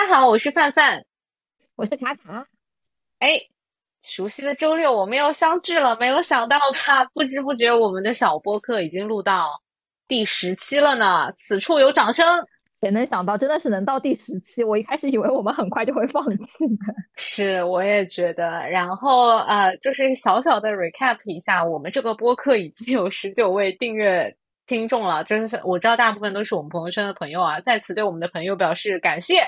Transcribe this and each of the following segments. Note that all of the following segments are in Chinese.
大家好，我是范范，我是卡卡。哎，熟悉的周六我们又相聚了，没有想到吧？不知不觉我们的小播客已经录到第十期了呢。此处有掌声。谁能想到，真的是能到第十期？我一开始以为我们很快就会放弃的。是，我也觉得。然后呃，就是小小的 recap 一下，我们这个播客已经有十九位订阅听众了。真是我知道大部分都是我们朋友圈的朋友啊，在此对我们的朋友表示感谢。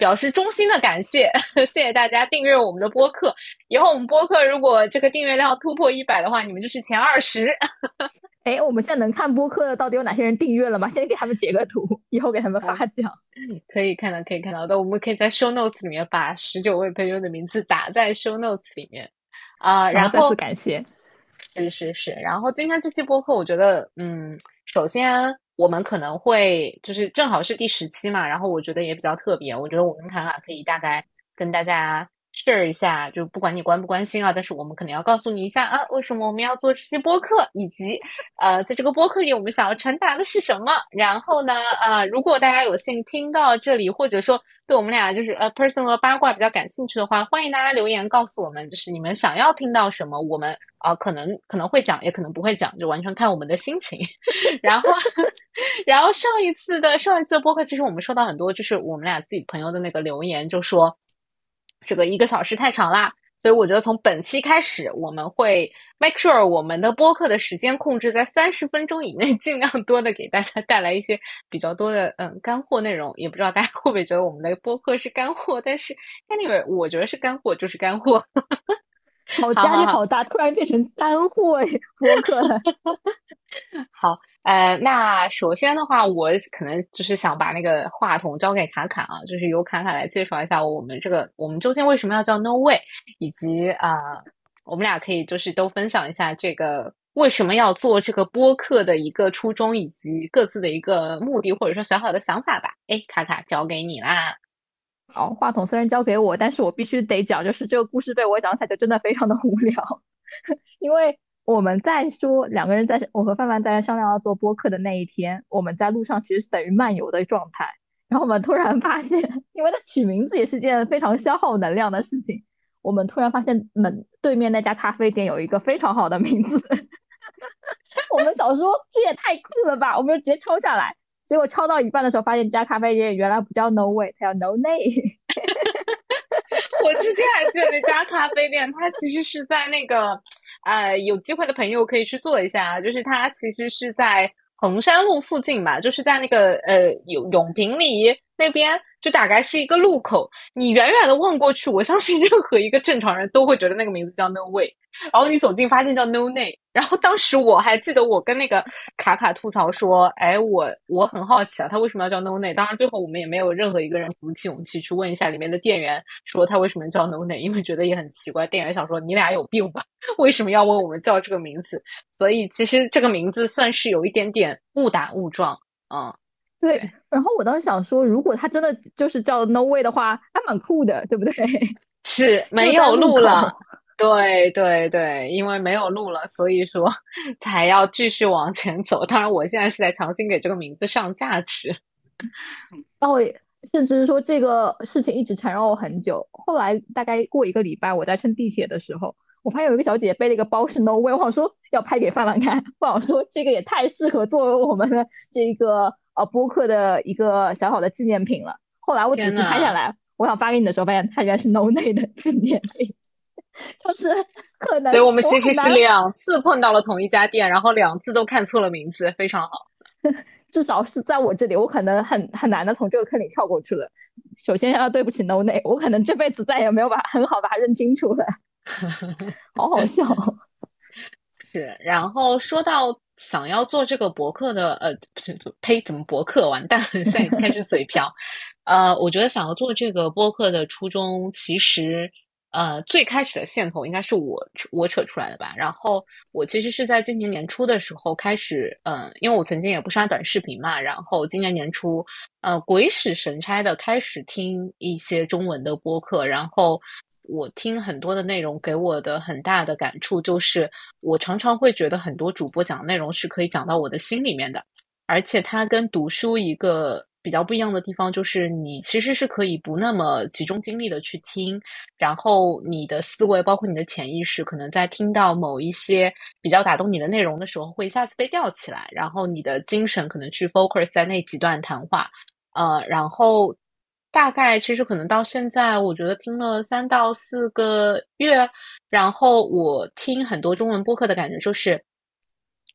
表示衷心的感谢，谢谢大家订阅我们的播客。以后我们播客如果这个订阅量突破一百的话，你们就是前二十。哎，我们现在能看播客到底有哪些人订阅了吗？先给他们截个图，以后给他们发奖。可以看到，可以看到的。我们可以在 show notes 里面把十九位朋友的名字打在 show notes 里面啊。然后感谢，是是是。然后今天这期播客，我觉得，嗯，首先。我们可能会就是正好是第十期嘛，然后我觉得也比较特别。我觉得我跟侃侃可以大概跟大家 share 一下，就不管你关不关心啊，但是我们可能要告诉你一下啊，为什么我们要做这些播客，以及呃，在这个播客里我们想要传达的是什么。然后呢，呃，如果大家有幸听到这里，或者说。对我们俩就是呃，personal 八卦比较感兴趣的话，欢迎大家留言告诉我们，就是你们想要听到什么，我们啊可能可能会讲，也可能不会讲，就完全看我们的心情。然后，然后上一次的上一次的播客，其实我们收到很多，就是我们俩自己朋友的那个留言，就说这个一个小时太长啦。所以我觉得从本期开始，我们会 make sure 我们的播客的时间控制在三十分钟以内，尽量多的给大家带来一些比较多的嗯干货内容。也不知道大家会不会觉得我们的播客是干货，但是 anyway，我觉得是干货就是干货。好压力好大，突然变成干货播客了。好，呃，那首先的话，我可能就是想把那个话筒交给卡卡啊，就是由卡卡来介绍一下我们这个，我们究竟为什么要叫 No Way，以及啊，我们俩可以就是都分享一下这个为什么要做这个播客的一个初衷，以及各自的一个目的，或者说小小的想法吧。哎，卡卡交给你啦。好，话筒虽然交给我，但是我必须得讲，就是这个故事被我讲起来就真的非常的无聊，因为。我们在说两个人在我和范范在商量要做播客的那一天，我们在路上其实是等于漫游的状态。然后我们突然发现，因为它取名字也是件非常消耗能量的事情，我们突然发现门对面那家咖啡店有一个非常好的名字。我们想说这也太酷了吧，我们就直接抄下来。结果抄到一半的时候，发现这家咖啡店原来不叫 No Way，它叫 No Name。我之前还记得那家咖啡店，它其实是在那个。呃，有机会的朋友可以去做一下，就是它其实是在衡山路附近吧，就是在那个呃永永平里那边。就大概是一个路口，你远远的望过去，我相信任何一个正常人都会觉得那个名字叫 No Way。然后你走近发现叫 No Name。然后当时我还记得我跟那个卡卡吐槽说：“哎，我我很好奇啊，他为什么要叫 No Name？” 当然最后我们也没有任何一个人鼓起勇气去问一下里面的店员，说他为什么叫 No Name，因为觉得也很奇怪。店员想说：“你俩有病吧？为什么要问我们叫这个名字？”所以其实这个名字算是有一点点误打误撞，嗯。对，然后我当时想说，如果他真的就是叫 No Way 的话，还蛮酷的，对不对？是 没有路了，对对对，因为没有路了，所以说才要继续往前走。当然，我现在是在强行给这个名字上价值。然后甚至是说这个事情一直缠绕我很久。后来大概过一个礼拜，我在乘地铁的时候，我发现有一个小姐姐背了一个包是 No Way，我想说要拍给范范看，我想说这个也太适合作为我们的这个。呃，播客的一个小小的纪念品了。后来我仔细拍下来，我想发给你的时候，发现它原来是 No Name 的纪念品，就是可能。所以我们其实是两次碰到了同一家店，然后两次都看错了名字，非常好。至少是在我这里，我可能很很难的从这个坑里跳过去了。首先要对不起 No Name，我可能这辈子再也没有把很好把它认清楚了。好好笑。是，然后说到。想要做这个博客的，呃，呸，怎么博客？完蛋，现在开始嘴瓢。呃，我觉得想要做这个播客的初衷，其实，呃，最开始的线头应该是我我扯出来的吧。然后我其实是在今年年初的时候开始，嗯，因为我曾经也不刷短视频嘛，然后今年年初，呃，鬼使神差的开始听一些中文的播客，然后。我听很多的内容，给我的很大的感触就是，我常常会觉得很多主播讲的内容是可以讲到我的心里面的，而且它跟读书一个比较不一样的地方就是，你其实是可以不那么集中精力的去听，然后你的思维，包括你的潜意识，可能在听到某一些比较打动你的内容的时候，会一下子被吊起来，然后你的精神可能去 focus 在那几段谈话，呃，然后大概其实可能到现在，我觉得听了三到四个月，然后我听很多中文播客的感觉就是，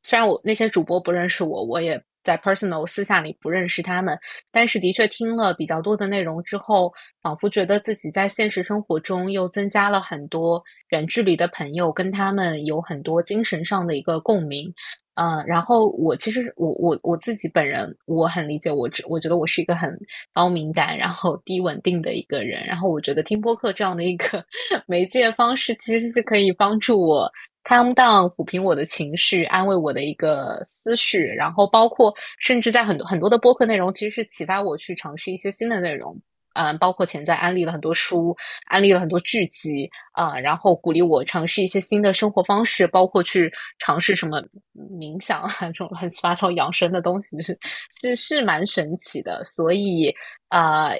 虽然我那些主播不认识我，我也。在 personal 私下里不认识他们，但是的确听了比较多的内容之后，仿佛觉得自己在现实生活中又增加了很多远距离的朋友，跟他们有很多精神上的一个共鸣。嗯，然后我其实我我我自己本人我很理解我，我觉得我是一个很高敏感，然后低稳定的一个人。然后我觉得听播客这样的一个 媒介方式，其实是可以帮助我。Calm down，抚平我的情绪，安慰我的一个思绪，然后包括甚至在很多很多的播客内容，其实是启发我去尝试一些新的内容。嗯，包括潜在安利了很多书，安利了很多剧集啊，然后鼓励我尝试一些新的生活方式，包括去尝试什么冥想啊这种乱七八糟养生的东西，是是是蛮神奇的。所以啊，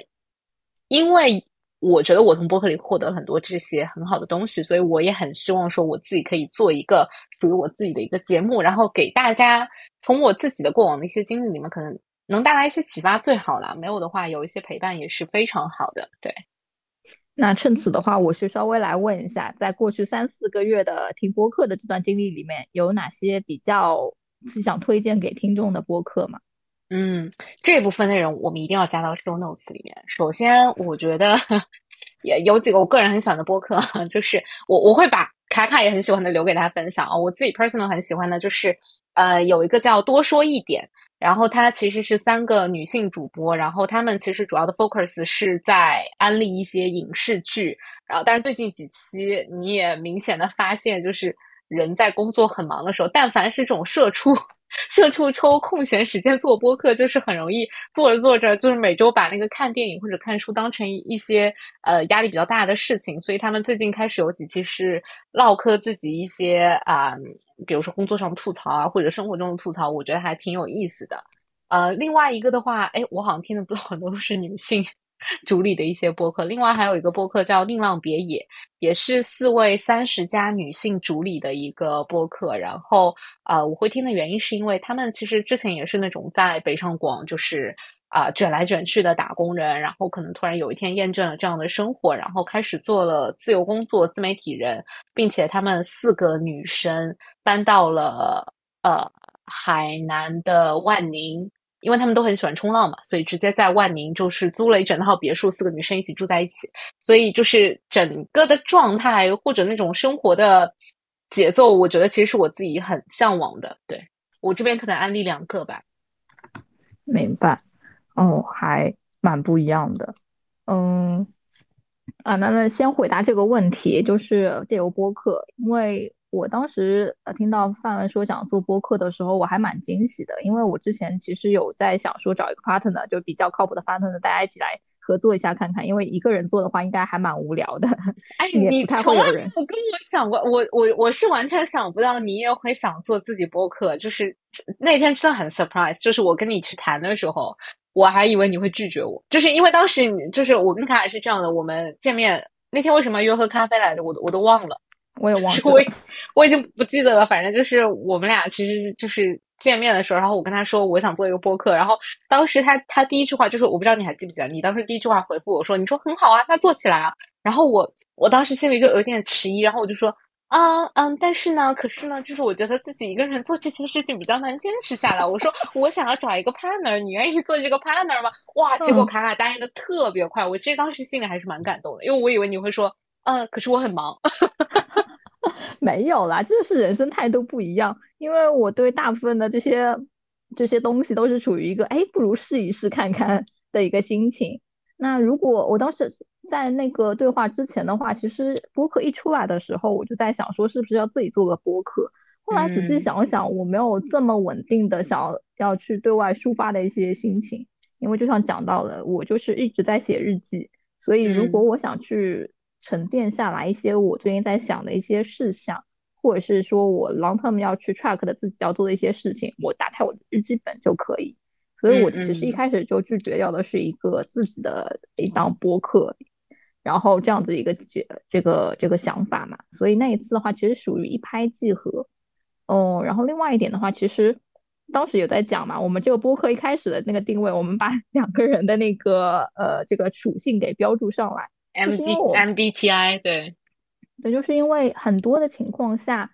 因为。我觉得我从播客里获得很多这些很好的东西，所以我也很希望说我自己可以做一个属于我自己的一个节目，然后给大家从我自己的过往的一些经历里面，可能能带来一些启发最好了。没有的话，有一些陪伴也是非常好的。对，那趁此的话，我是稍微来问一下，在过去三四个月的听播客的这段经历里面，有哪些比较是想推荐给听众的播客吗？嗯，这部分内容我们一定要加到 show notes 里面。首先，我觉得也有几个我个人很喜欢的播客，就是我我会把卡卡也很喜欢的留给大家分享啊。我自己 personal 很喜欢的就是，呃，有一个叫多说一点，然后它其实是三个女性主播，然后她们其实主要的 focus 是在安利一些影视剧，然后但是最近几期你也明显的发现，就是人在工作很忙的时候，但凡是这种社畜。社畜抽空闲时间做播客，就是很容易做着做着，就是每周把那个看电影或者看书当成一些呃压力比较大的事情。所以他们最近开始有几期是唠嗑自己一些啊，比如说工作上的吐槽啊，或者生活中的吐槽，我觉得还挺有意思的。呃，另外一个的话，哎，我好像听的都很多都是女性。主理的一些播客，另外还有一个播客叫“宁浪别野”，也是四位三十加女性主理的一个播客。然后，呃，我会听的原因是因为他们其实之前也是那种在北上广就是啊卷来卷去的打工人，然后可能突然有一天厌倦了这样的生活，然后开始做了自由工作、自媒体人，并且他们四个女生搬到了呃海南的万宁。因为他们都很喜欢冲浪嘛，所以直接在万宁就是租了一整套别墅，四个女生一起住在一起。所以就是整个的状态或者那种生活的节奏，我觉得其实是我自己很向往的。对我这边可能安利两个吧。明白，哦，还蛮不一样的。嗯，啊，那那先回答这个问题，就是借由播客，因为。我当时呃听到范文说想做播客的时候，我还蛮惊喜的，因为我之前其实有在想说找一个 partner，就比较靠谱的 partner，大家一起来合作一下看看，因为一个人做的话应该还蛮无聊的。哎，你从来没有跟我想过，我我我是完全想不到你也会想做自己播客，就是那天真的很 surprise，就是我跟你去谈的时候，我还以为你会拒绝我，就是因为当时你就是我跟卡卡是这样的，我们见面那天为什么约喝咖啡来着，我都我都忘了。我也忘了，我我已经不记得了。反正就是我们俩其实就是见面的时候，然后我跟他说我想做一个播客，然后当时他他第一句话就是我不知道你还记不记得，你当时第一句话回复我说你说很好啊，那做起来啊。然后我我当时心里就有点迟疑，然后我就说嗯嗯，但是呢，可是呢，就是我觉得自己一个人做这件事情比较难坚持下来。我说我想要找一个 partner，你愿意做这个 partner 吗？哇，结果卡卡答应的特别快，我其实当时心里还是蛮感动的，因为我以为你会说。嗯，可是我很忙，没有啦，就是人生态度不一样。因为我对大部分的这些这些东西都是处于一个哎，不如试一试看看的一个心情。那如果我当时在那个对话之前的话，其实播客一出来的时候，我就在想说，是不是要自己做个播客？后来仔细想想，我没有这么稳定的想要要去对外抒发的一些心情，因为就像讲到了，我就是一直在写日记，所以如果我想去。沉淀下来一些我最近在想的一些事项，或者是说我 long term 要去 track 的自己要做的一些事情，我打开我的日记本就可以。所以我其实一开始就拒绝掉的是一个自己的一档播客，然后这样子一个这这个这个想法嘛。所以那一次的话，其实属于一拍即合。哦，然后另外一点的话，其实当时有在讲嘛，我们这个播客一开始的那个定位，我们把两个人的那个呃这个属性给标注上来，M B M B T I，对，对，就是因为很多的情况下，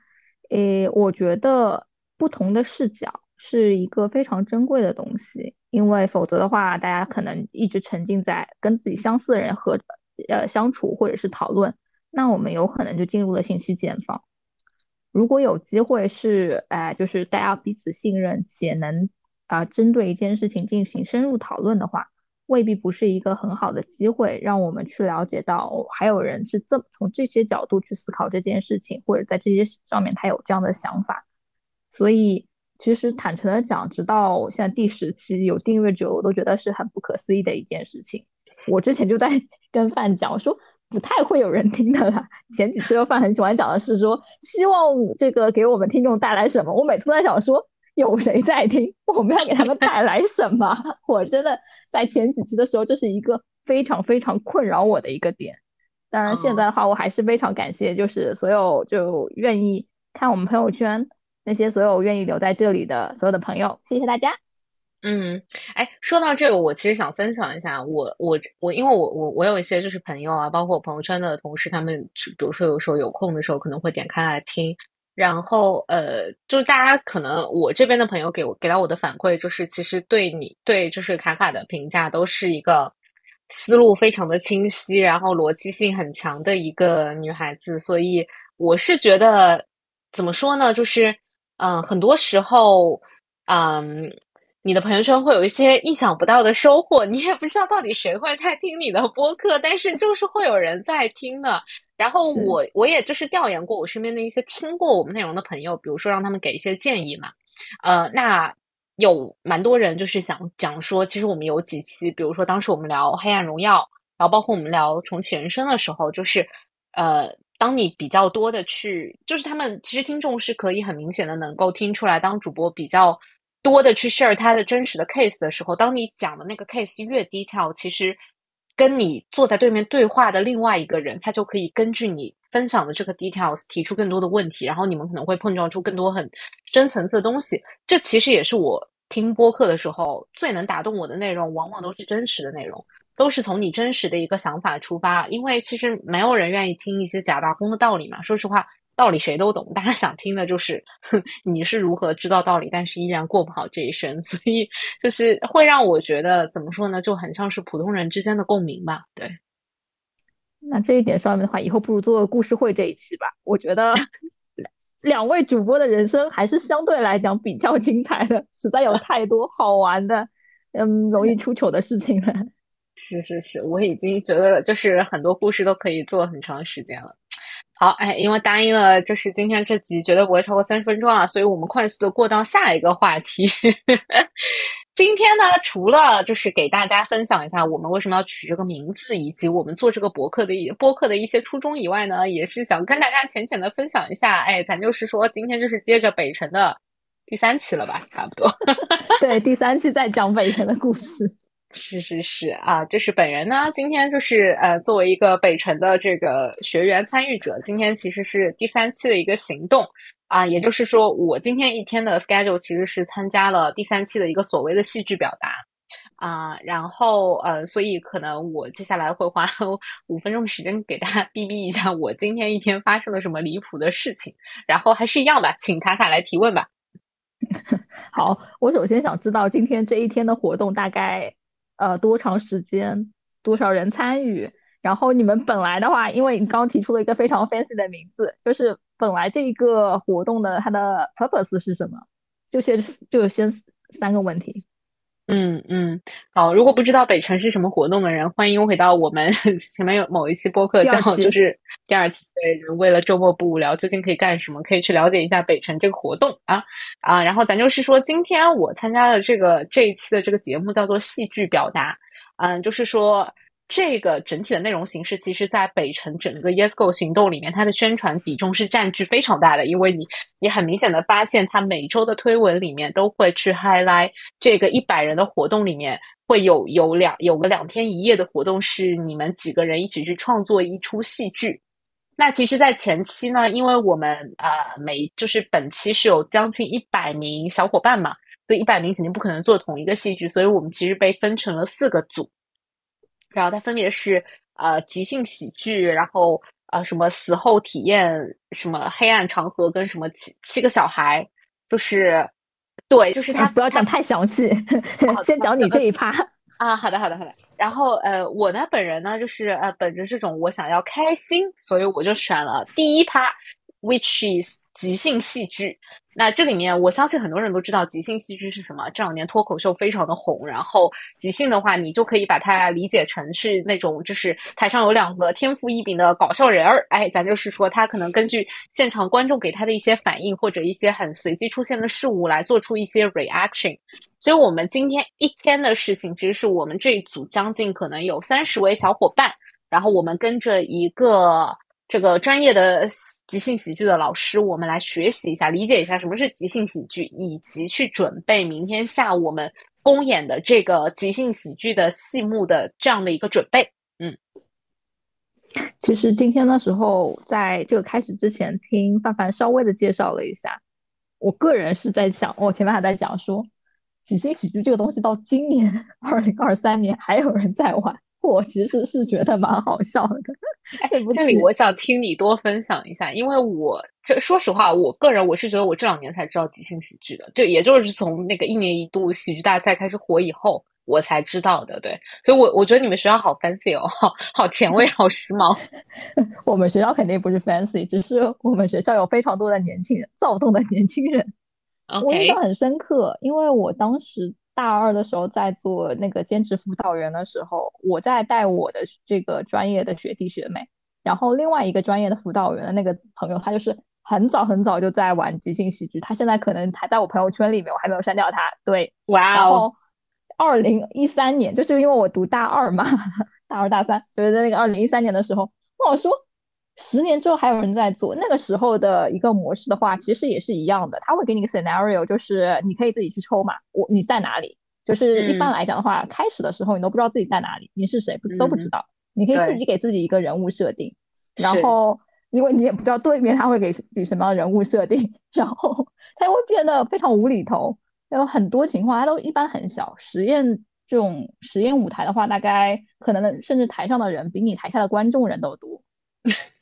诶，我觉得不同的视角是一个非常珍贵的东西，因为否则的话，大家可能一直沉浸在跟自己相似的人和呃相处或者是讨论，那我们有可能就进入了信息茧房。如果有机会是，哎，就是大家彼此信任且能啊针对一件事情进行深入讨论的话，未必不是一个很好的机会，让我们去了解到还有人是这从这些角度去思考这件事情，或者在这些上面他有这样的想法。所以，其实坦诚的讲，直到现在第十期有订阅者，我都觉得是很不可思议的一件事情。我之前就在 跟范讲，我说。不太会有人听的啦。前几期的饭很喜欢讲的是说，希望这个给我们听众带来什么。我每次都在想说，有谁在听？我们要给他们带来什么？我真的在前几期的时候，这是一个非常非常困扰我的一个点。当然，现在的话，我还是非常感谢，就是所有就愿意看我们朋友圈那些所有愿意留在这里的所有的朋友，谢谢大家。嗯，哎，说到这个，我其实想分享一下，我我我，因为我我我有一些就是朋友啊，包括我朋友圈的同事，他们比如说有时候有空的时候，可能会点开来听，然后呃，就是大家可能我这边的朋友给我给到我的反馈，就是其实对你对就是卡卡的评价都是一个思路非常的清晰，然后逻辑性很强的一个女孩子，所以我是觉得怎么说呢，就是嗯，很多时候嗯。你的朋友圈会有一些意想不到的收获，你也不知道到底谁会在听你的播客，但是就是会有人在听的。然后我我也就是调研过我身边的一些听过我们内容的朋友，比如说让他们给一些建议嘛。呃，那有蛮多人就是想讲说，其实我们有几期，比如说当时我们聊《黑暗荣耀》，然后包括我们聊《重启人生》的时候，就是呃，当你比较多的去，就是他们其实听众是可以很明显的能够听出来，当主播比较。多的去 share 他的真实的 case 的时候，当你讲的那个 case 越低调，其实跟你坐在对面对话的另外一个人，他就可以根据你分享的这个 details 提出更多的问题，然后你们可能会碰撞出更多很深层次的东西。这其实也是我听播客的时候最能打动我的内容，往往都是真实的内容，都是从你真实的一个想法出发。因为其实没有人愿意听一些假大空的道理嘛，说实话。道理谁都懂，大家想听的就是 你是如何知道道理，但是依然过不好这一生，所以就是会让我觉得怎么说呢，就很像是普通人之间的共鸣吧。对，那这一点上面的话，以后不如做个故事会这一期吧。我觉得 两位主播的人生还是相对来讲比较精彩的，实在有太多好玩的，嗯，容易出糗的事情了。是是是，我已经觉得就是很多故事都可以做很长时间了。好，哎，因为答应了，就是今天这集绝对不会超过三十分钟啊，所以我们快速的过到下一个话题。今天呢，除了就是给大家分享一下我们为什么要取这个名字，以及我们做这个博客的播客的一些初衷以外呢，也是想跟大家浅浅的分享一下。哎，咱就是说，今天就是接着北辰的第三期了吧，差不多。对，第三期在讲北辰的故事。是是是啊，这是本人呢。今天就是呃，作为一个北辰的这个学员参与者，今天其实是第三期的一个行动啊。也就是说，我今天一天的 schedule 其实是参加了第三期的一个所谓的戏剧表达啊。然后呃，所以可能我接下来会花 五分钟的时间给大家逼逼一下我今天一天发生了什么离谱的事情。然后还是一样吧，请卡卡来提问吧。好，我首先想知道今天这一天的活动大概。呃，多长时间？多少人参与？然后你们本来的话，因为你刚刚提出了一个非常 fancy 的名字，就是本来这一个活动的它的 purpose 是什么？就先就先三个问题。嗯嗯，好。如果不知道北辰是什么活动的人，欢迎回到我们 前面有某一期播客叫就是第二期。对，为了周末不无聊，究竟可以干什么？可以去了解一下北辰这个活动啊啊。然后咱就是说，今天我参加的这个这一期的这个节目叫做戏剧表达。嗯，就是说这个整体的内容形式，其实，在北城整个 Yes Go 行动里面，它的宣传比重是占据非常大的。因为你，你很明显的发现，它每周的推文里面都会去 highlight 这个一百人的活动里面，会有有两有个两天一夜的活动，是你们几个人一起去创作一出戏剧。那其实，在前期呢，因为我们呃每就是本期是有将近一百名小伙伴嘛。所以一百名肯定不可能做同一个戏剧，所以我们其实被分成了四个组，然后它分别是呃即兴喜剧，然后呃什么死后体验，什么黑暗长河，跟什么七七个小孩，就是对，就是他不要讲太详细，先讲你这一趴 啊。好的，好的，好的。然后呃，我呢本人呢就是呃本着这种我想要开心，所以我就选了第一趴，which is。即兴戏剧，那这里面我相信很多人都知道即兴戏剧是什么。这两年脱口秀非常的红，然后即兴的话，你就可以把它理解成是那种，就是台上有两个天赋异禀的搞笑人儿，哎，咱就是说他可能根据现场观众给他的一些反应或者一些很随机出现的事物来做出一些 reaction。所以我们今天一天的事情，其实是我们这一组将近可能有三十位小伙伴，然后我们跟着一个。这个专业的即兴喜剧的老师，我们来学习一下，理解一下什么是即兴喜剧，以及去准备明天下午我们公演的这个即兴喜剧的戏目的这样的一个准备。嗯，其实今天的时候，在这个开始之前，听范范稍微的介绍了一下，我个人是在想，我前面还在讲说，即兴喜剧这个东西到今年 二零二三年还有人在玩。我其实是觉得蛮好笑的，这里我想听你多分享一下，因为我这说实话，我个人我是觉得我这两年才知道即兴喜剧的，就也就是从那个一年一度喜剧大赛开始火以后，我才知道的。对，所以，我我觉得你们学校好 fancy 哦，好好前卫，好时髦。我们学校肯定不是 fancy，只是我们学校有非常多的年轻人，躁动的年轻人。我印象很深刻，因为我当时。大二的时候，在做那个兼职辅导员的时候，我在带我的这个专业的学弟学妹，然后另外一个专业的辅导员的那个朋友，他就是很早很早就在玩即兴喜剧，他现在可能还在我朋友圈里面，我还没有删掉他。对，哇哦！二零一三年，就是因为我读大二嘛，大二大三，就是在那个二零一三年的时候，我说十年之后还有人在做，那个时候的一个模式的话，其实也是一样的，他会给你个 scenario，就是你可以自己去抽嘛，我你在哪里？就是一般来讲的话，开始的时候你都不知道自己在哪里，你是谁不都不知道。你可以自己给自己一个人物设定，然后因为你也不知道对面他会给自己什么样的人物设定，然后他会变得非常无厘头。有很多情况，它都一般很小。实验这种实验舞台的话，大概可能甚至台上的人比你台下的观众人都多。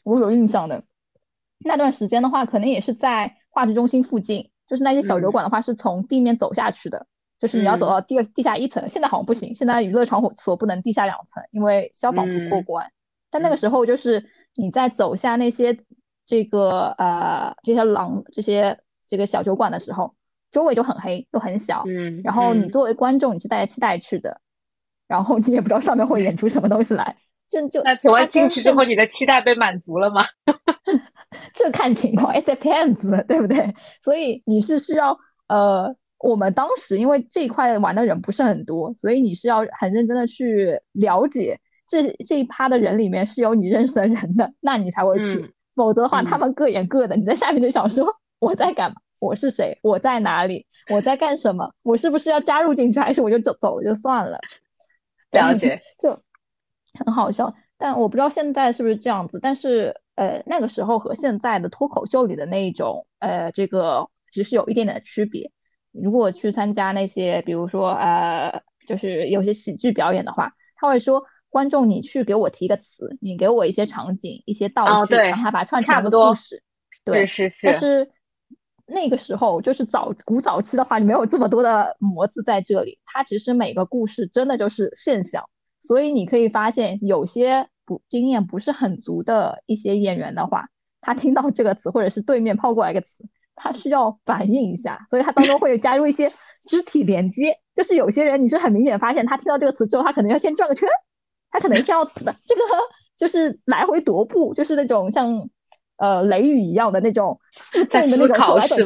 我有印象的。那段时间的话，可能也是在话剧中心附近，就是那些小酒馆的话，是从地面走下去的。就是你要走到第二地下一层，现在好像不行，现在娱乐场所不能地下两层，因为消防不过关。但那个时候就是你在走下那些这个呃这些廊这些这个小酒馆的时候，周围就很黑又很小，嗯，然后你作为观众你是带着期待去的，然后你也不知道上面会演出什么东西来，这就那请问进去之后你的期待被满足了吗？这看情况，it depends，对不对？所以你是需要呃。我们当时因为这一块玩的人不是很多，所以你是要很认真的去了解这这一趴的人里面是有你认识的人的，那你才会去。否则的话，他们各演各的，你在下面就想说我在干嘛？我是谁？我在哪里？我在干什么？我是不是要加入进去，还是我就走走就算了？了解，就很好笑。但我不知道现在是不是这样子。但是呃，那个时候和现在的脱口秀里的那一种呃，这个其实有一点点的区别。如果去参加那些，比如说呃，就是有些喜剧表演的话，他会说观众，你去给我提个词，你给我一些场景、一些道具，让他把它串成一个故事。对，是是。但是那个时候，就是早古早期的话，你没有这么多的模子在这里，它其实每个故事真的就是现象。所以你可以发现，有些不经验不是很足的一些演员的话，他听到这个词，或者是对面抛过来一个词。他需要反应一下，所以他当中会加入一些 肢体连接。就是有些人，你是很明显发现，他听到这个词之后，他可能要先转个圈，他可能是要这个就是来回踱步，就是那种像呃雷雨一样的那种自动的那种走来走去，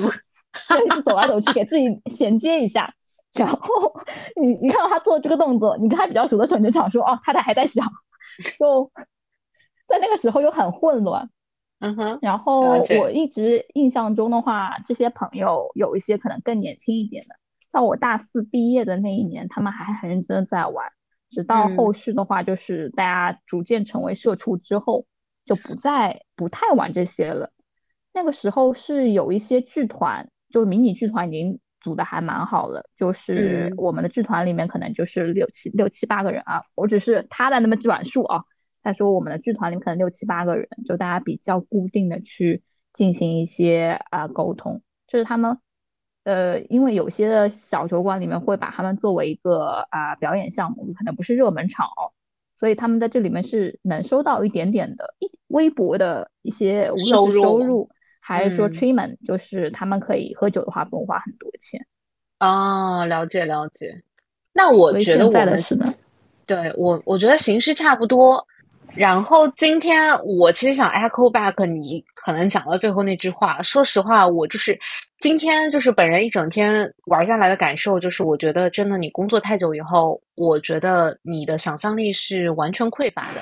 对，走来走去给自己衔接一下。然后你你看到他做这个动作，你跟他比较熟的时候，你就想说哦，他他还在想，就在那个时候又很混乱。嗯哼，然后我一直印象中的话，这些朋友有一些可能更年轻一点的，到我大四毕业的那一年，他们还很认真的在玩。直到后续的话，就是大家逐渐成为社畜之后，就不再不太玩这些了。那个时候是有一些剧团，就迷你剧团已经组的还蛮好的，就是我们的剧团里面可能就是六七六七八个人啊，我只是他的那么转述啊。他说我们的剧团里面可能六七八个人，就大家比较固定的去进行一些啊沟通，就是他们呃，因为有些的小酒馆里面会把他们作为一个啊表演项目，可能不是热门场哦，所以他们在这里面是能收到一点点的一微薄的一些无论是收入还是说 treatment，就是他们可以喝酒的话不用花很多钱。哦，了解了解。那我觉得我们是的，对我我觉得形式差不多。然后今天我其实想 echo back 你可能讲到最后那句话。说实话，我就是今天就是本人一整天玩下来的感受，就是我觉得真的你工作太久以后，我觉得你的想象力是完全匮乏的。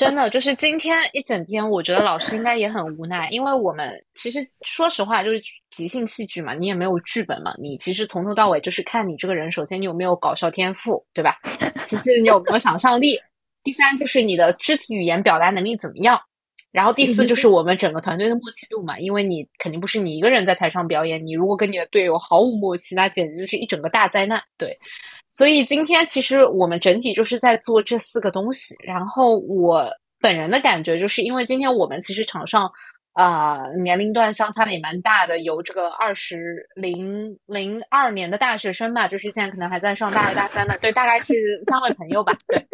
真的就是今天一整天，我觉得老师应该也很无奈，因为我们其实说实话就是即兴戏剧嘛，你也没有剧本嘛，你其实从头到尾就是看你这个人，首先你有没有搞笑天赋，对吧？其次你有没有想象力。第三就是你的肢体语言表达能力怎么样，然后第四就是我们整个团队的默契度嘛，因为你肯定不是你一个人在台上表演，你如果跟你的队友毫无默契，那简直就是一整个大灾难。对，所以今天其实我们整体就是在做这四个东西，然后我本人的感觉就是因为今天我们其实场上。啊，年龄段相差的也蛮大的，有这个二十零零二年的大学生吧，就是现在可能还在上大二大三的，对，大概是三位朋友吧，对。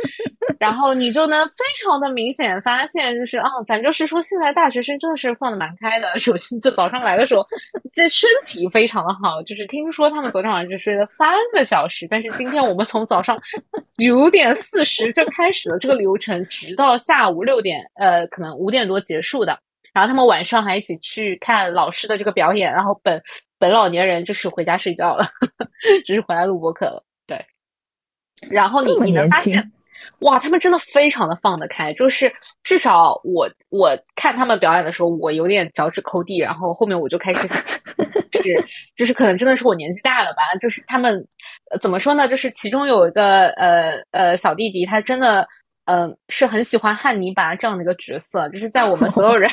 然后你就能非常的明显发现，就是啊，咱就是说，现在大学生真的是放的蛮开的。首先，就早上来的时候，这身体非常的好，就是听说他们昨天晚上就睡了三个小时，但是今天我们从早上 九点四十就开始了这个流程，直到下午六点，呃，可能五点多结束的。然后他们晚上还一起去看老师的这个表演，然后本本老年人就是回家睡觉了，只是回来录播课了。对，然后你你能发现，哇，他们真的非常的放得开，就是至少我我看他们表演的时候，我有点脚趾抠地，然后后面我就开始想，就是就是可能真的是我年纪大了吧，就是他们怎么说呢？就是其中有一个呃呃小弟弟，他真的。嗯，是很喜欢汉尼拔这样的一个角色，就是在我们所有 人，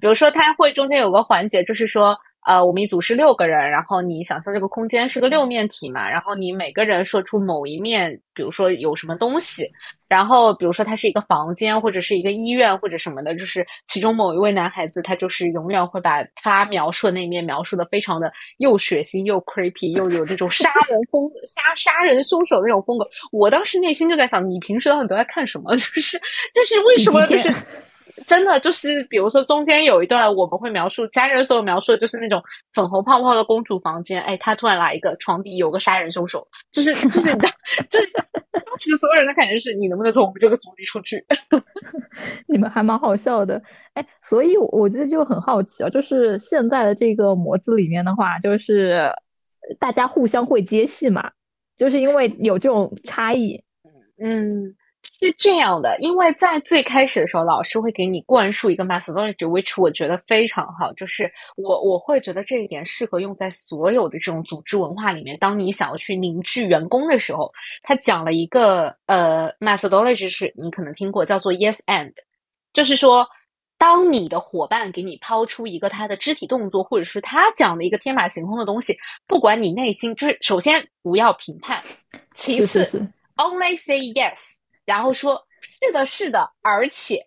比如说他会中间有个环节，就是说。呃，我们一组是六个人，然后你想象这个空间是个六面体嘛，然后你每个人说出某一面，比如说有什么东西，然后比如说它是一个房间或者是一个医院或者什么的，就是其中某一位男孩子，他就是永远会把他描述的那一面描述的非常的又血腥又 creepy，又有那种杀人风杀杀人凶手那种风格。我当时内心就在想，你平时到底都在看什么？就是就是为什么就是。真的就是，比如说中间有一段我们会描述家人所有描述的就是那种粉红泡泡的公主房间，哎，他突然来一个床底有个杀人凶手，就是 就是你的，这当时所有人的感觉是你能不能从我们这个组里出去？你们还蛮好笑的，哎，所以我这就很好奇啊，就是现在的这个模子里面的话，就是大家互相会接戏嘛，就是因为有这种差异，嗯。是这样的，因为在最开始的时候，老师会给你灌输一个 methodology，which 我觉得非常好。就是我我会觉得这一点适合用在所有的这种组织文化里面。当你想要去凝聚员工的时候，他讲了一个呃 methodology，是你可能听过，叫做 yes and，就是说，当你的伙伴给你抛出一个他的肢体动作，或者是他讲的一个天马行空的东西，不管你内心就是首先不要评判，其次 only say yes。然后说，是的，是的，而且，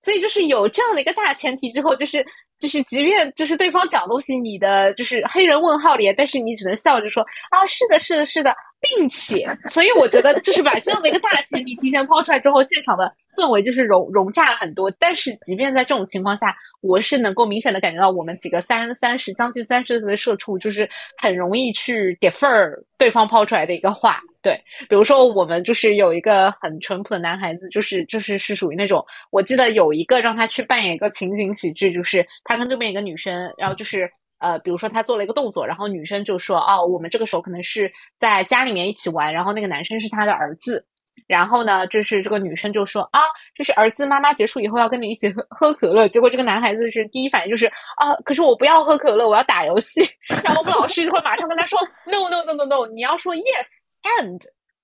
所以就是有这样的一个大前提之后，就是就是，即便就是对方讲东西，你的就是黑人问号脸，但是你只能笑着说啊，是的，是的，是的，并且，所以我觉得就是把这样的一个大前提提前抛出来之后，现场的氛围就是融融洽了很多。但是，即便在这种情况下，我是能够明显的感觉到，我们几个三三十将近三十岁的社畜，就是很容易去 defer 对方抛出来的一个话。对，比如说我们就是有一个很淳朴的男孩子，就是就是是属于那种，我记得有一个让他去扮演一个情景喜剧，就是他跟对面一个女生，然后就是呃，比如说他做了一个动作，然后女生就说哦，我们这个时候可能是在家里面一起玩，然后那个男生是他的儿子，然后呢，就是这个女生就说啊，这是儿子妈妈结束以后要跟你一起喝喝可乐。结果这个男孩子是第一反应就是啊，可是我不要喝可乐，我要打游戏。然后我们老师就会马上跟他说 no no no no no，你要说 yes and。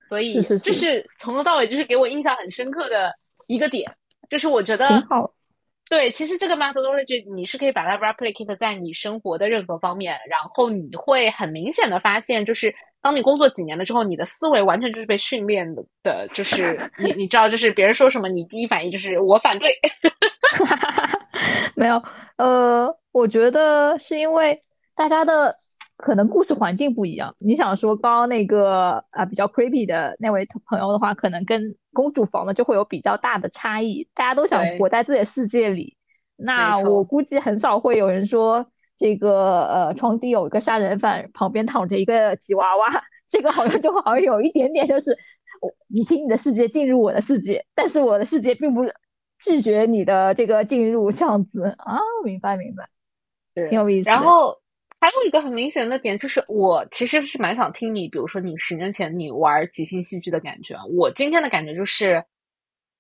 所以这是从头到尾就是给我印象很深刻的一个点，就是我觉得挺好。对，其实这个 methodology 你是可以把它 replicate 在你生活的任何方面，然后你会很明显的发现，就是当你工作几年了之后，你的思维完全就是被训练的，的就是 你你知道，就是别人说什么，你第一反应就是我反对。没有，呃，我觉得是因为大家的可能故事环境不一样。你想说刚刚那个啊比较 creepy 的那位朋友的话，可能跟公主房呢就会有比较大的差异。大家都想活在自己的世界里，那我估计很少会有人说这个呃床底有一个杀人犯，旁边躺着一个吉娃娃，这个好像就好像有一点点就是我你请你的世界进入我的世界，但是我的世界并不拒绝你的这个进入这样子啊，明白明白，挺有意思。然后。还有一个很明显的点，就是我其实是蛮想听你，比如说你十年前你玩即兴戏剧的感觉。我今天的感觉就是，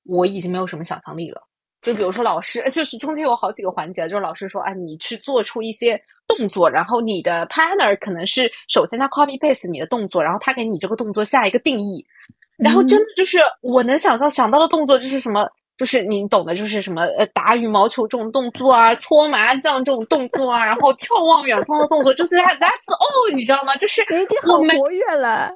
我已经没有什么想象力了。就比如说老师，就是中间有好几个环节，就是老师说，哎，你去做出一些动作，然后你的 partner 可能是首先他 copy paste 你的动作，然后他给你这个动作下一个定义，然后真的就是我能想象想到的动作就是什么。就是你懂的，就是什么呃打羽毛球这种动作啊，搓麻将这种动作啊，然后眺望远方的动作，就是 that's all，你知道吗？就是已经很活跃了。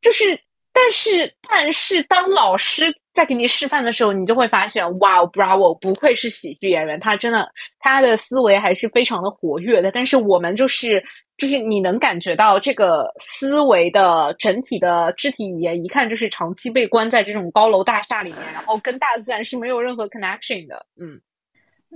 就是，但是，但是，当老师在给你示范的时候，你就会发现，哇，Bravo，不愧是喜剧演员，他真的，他的思维还是非常的活跃的。但是我们就是。就是你能感觉到这个思维的整体的肢体语言，一看就是长期被关在这种高楼大厦里面，然后跟大自然是没有任何 connection 的。嗯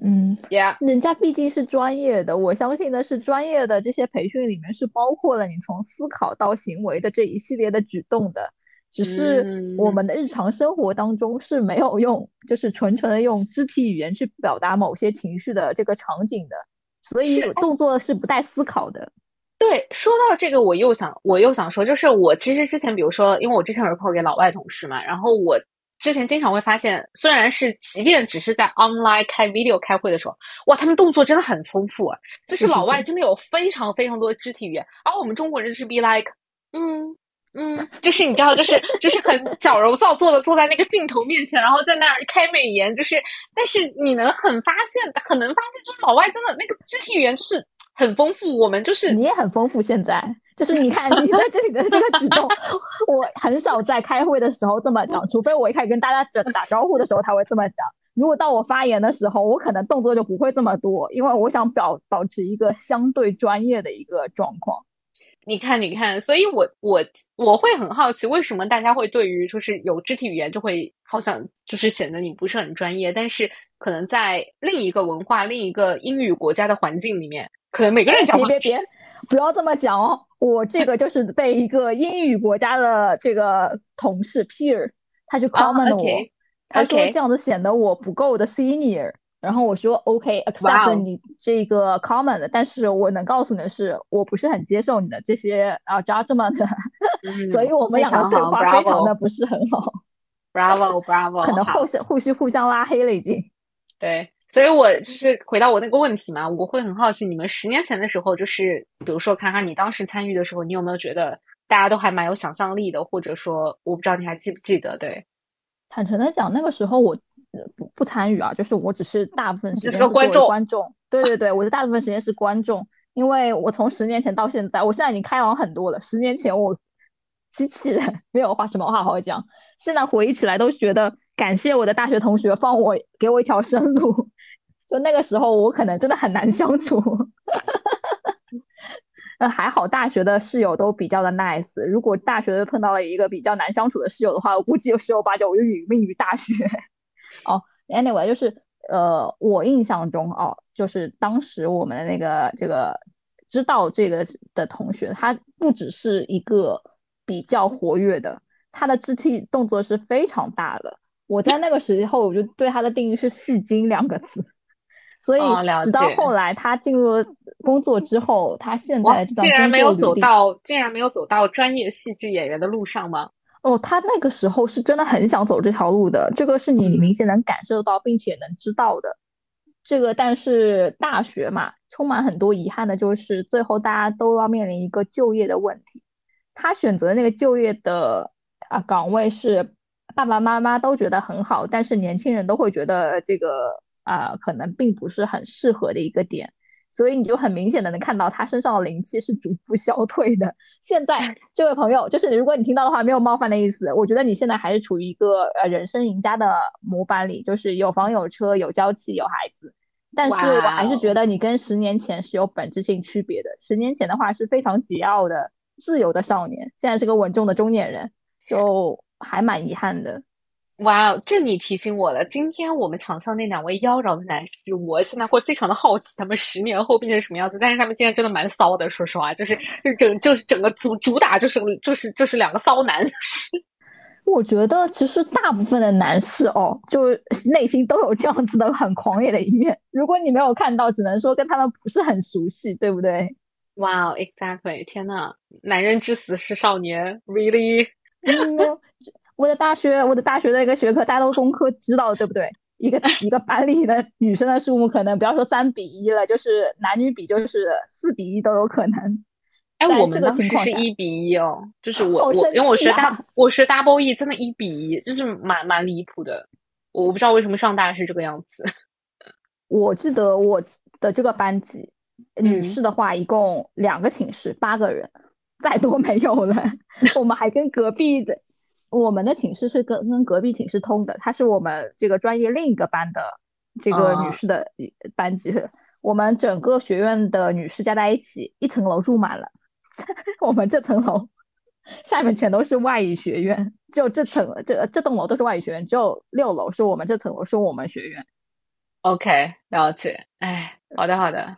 嗯，Yeah，人家毕竟是专业的，我相信的是专业的这些培训里面是包括了你从思考到行为的这一系列的举动的，只是我们的日常生活当中是没有用，就是纯纯的用肢体语言去表达某些情绪的这个场景的，所以动作是不带思考的。对，说到这个，我又想，我又想说，就是我其实之前，比如说，因为我之前 report 给老外同事嘛，然后我之前经常会发现，虽然是即便只是在 online 开 video 开会的时候，哇，他们动作真的很丰富啊，就是老外真的有非常非常多肢体语言，而我们中国人是 be like，嗯嗯，就是你知道，就是就是很矫揉造作的坐在那个镜头面前，然后在那儿开美颜，就是，但是你能很发现，很能发现，就是老外真的那个肢体语言就是。很丰富，我们就是你也很丰富。现在就是你看你在这里的这个举动，我很少在开会的时候这么讲，除非我一开始跟大家打打招呼的时候他会这么讲。如果到我发言的时候，我可能动作就不会这么多，因为我想表保持一个相对专业的一个状况。你看，你看，所以我我我会很好奇，为什么大家会对于就是有肢体语言就会好像就是显得你不是很专业，但是可能在另一个文化、另一个英语国家的环境里面。可能每个人讲话别别别，不要这么讲哦！我这个就是被一个英语国家的这个同事 peer，他去 comment 我，他说这样子显得我不够的 senior。然后我说 OK，accept 你这个 comment，但是我能告诉你的是，我不是很接受你的这些啊 judgment，所以我们两个对话非常的不是很好。Bravo Bravo，可能互相互相互相拉黑了已经。对。所以，我就是回到我那个问题嘛，我会很好奇，你们十年前的时候，就是比如说，看看你当时参与的时候，你有没有觉得大家都还蛮有想象力的，或者说，我不知道你还记不记得？对，坦诚的讲，那个时候我不不参与啊，就是我只是大部分只是个观众，观众，对对对，我的大部分时间是观众，因为我从十年前到现在，我现在已经开朗很多了。十年前我机器人没有话什么话好讲，现在回忆起来都觉得感谢我的大学同学放我给我一条生路。就那个时候，我可能真的很难相处。那还好，大学的室友都比较的 nice。如果大学碰到了一个比较难相处的室友的话，我估计有十有八九我就殒命于大学。哦，anyway，就是呃，我印象中哦，就是当时我们的那个这个知道这个的同学，他不只是一个比较活跃的，他的肢体动作是非常大的。我在那个时候，我就对他的定义是“戏精”两个字。所以，直到后来他进入了工作之后，他现在竟然没有走到，竟然没有走到专业戏剧演员的路上吗？哦，他那个时候是真的很想走这条路的，这个是你明显能感受到并且能知道的。这个，但是大学嘛，充满很多遗憾的，就是最后大家都要面临一个就业的问题。他选择那个就业的啊岗位是爸爸妈妈都觉得很好，但是年轻人都会觉得这个啊可能并不是很适合的一个点。所以你就很明显的能看到他身上的灵气是逐步消退的。现在 这位朋友，就是如果你听到的话，没有冒犯的意思，我觉得你现在还是处于一个呃人生赢家的模板里，就是有房有车有娇妻有孩子。但是我还是觉得你跟十年前是有本质性区别的。十年前的话是非常桀骜的自由的少年，现在是个稳重的中年人，就还蛮遗憾的。哇哦，这你提醒我了。今天我们场上那两位妖娆的男士，我现在会非常的好奇他们十年后变成什么样子。但是他们现在真的蛮骚的，说实话，就是就整就是整个主主打就是就是就是两个骚男。我觉得其实大部分的男士哦，就内心都有这样子的很狂野的一面。如果你没有看到，只能说跟他们不是很熟悉，对不对？哇，exactly！天呐，男人至死是少年，really？嗯。我的大学，我的大学的一个学科，大家都工科知道，对不对？一个一个班里的女生的数目，可能不要说三比一了，就是男女比就是四比一都有可能。哎，我们当时是一比一哦，就是我我因为我学大我学 double E，真的一比一，就是蛮蛮离谱的。我不知道为什么上大是这个样子。我记得我的这个班级，女士的话一共两个寝室，八个人，再多没有了。我们还跟隔壁的。我们的寝室是跟跟隔壁寝室通的，她是我们这个专业另一个班的这个女士的班级。我们整个学院的女士加在一起，一层楼住满了。我们这层楼下面全都是外语学院，就这层这这栋楼都是外语学院，只有六楼是我们这层楼是我们学院。OK，了解。哎，好的好的。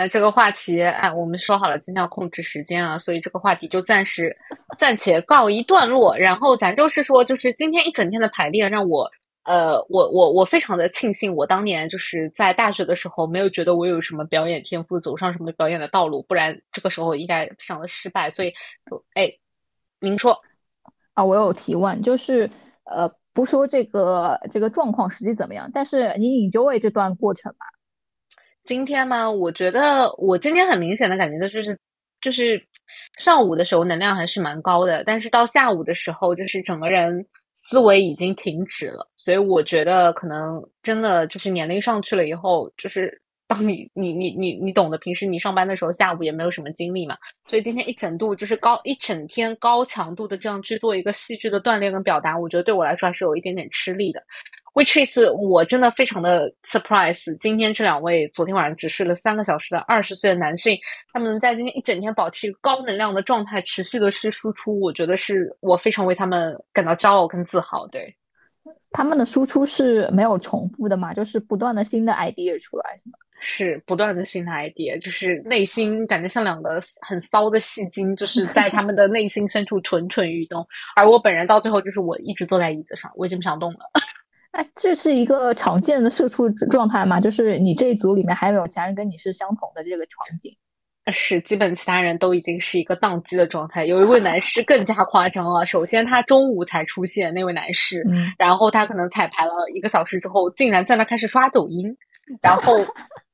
那这个话题，哎，我们说好了今天要控制时间啊，所以这个话题就暂时暂且告一段落。然后咱就是说，就是今天一整天的排练，让我呃，我我我非常的庆幸，我当年就是在大学的时候没有觉得我有什么表演天赋，走上什么表演的道路，不然这个时候应该非常的失败。所以，哎，您说啊，我有提问，就是呃，不说这个这个状况实际怎么样，但是你 enjoy 这段过程吗？今天吗？我觉得我今天很明显的感觉到就是，就是上午的时候能量还是蛮高的，但是到下午的时候，就是整个人思维已经停止了。所以我觉得可能真的就是年龄上去了以后，就是当你你你你你懂得，平时你上班的时候下午也没有什么精力嘛，所以今天一整度就是高一整天高强度的这样去做一个戏剧的锻炼跟表达，我觉得对我来说还是有一点点吃力的。Which is 我真的非常的 surprise，今天这两位昨天晚上只睡了三个小时的二十岁的男性，他们能在今天一整天保持高能量的状态，持续的是输出，我觉得是我非常为他们感到骄傲跟自豪。对，他们的输出是没有重复的嘛，就是不断的新的 idea 出来，是吗？是不断的新的 idea，就是内心感觉像两个很骚的戏精，就是在他们的内心深处蠢蠢欲动，而我本人到最后就是我一直坐在椅子上，我已经不想动了。哎，这是一个常见的社畜状态吗？就是你这一组里面还有其他人跟你是相同的这个场景？是，基本其他人都已经是一个宕机的状态。有一位男士更加夸张了，首先他中午才出现，那位男士，然后他可能彩排了一个小时之后，竟然在那开始刷抖音，然后。